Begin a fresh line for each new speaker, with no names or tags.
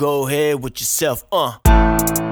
Go ahead with yourself, uh.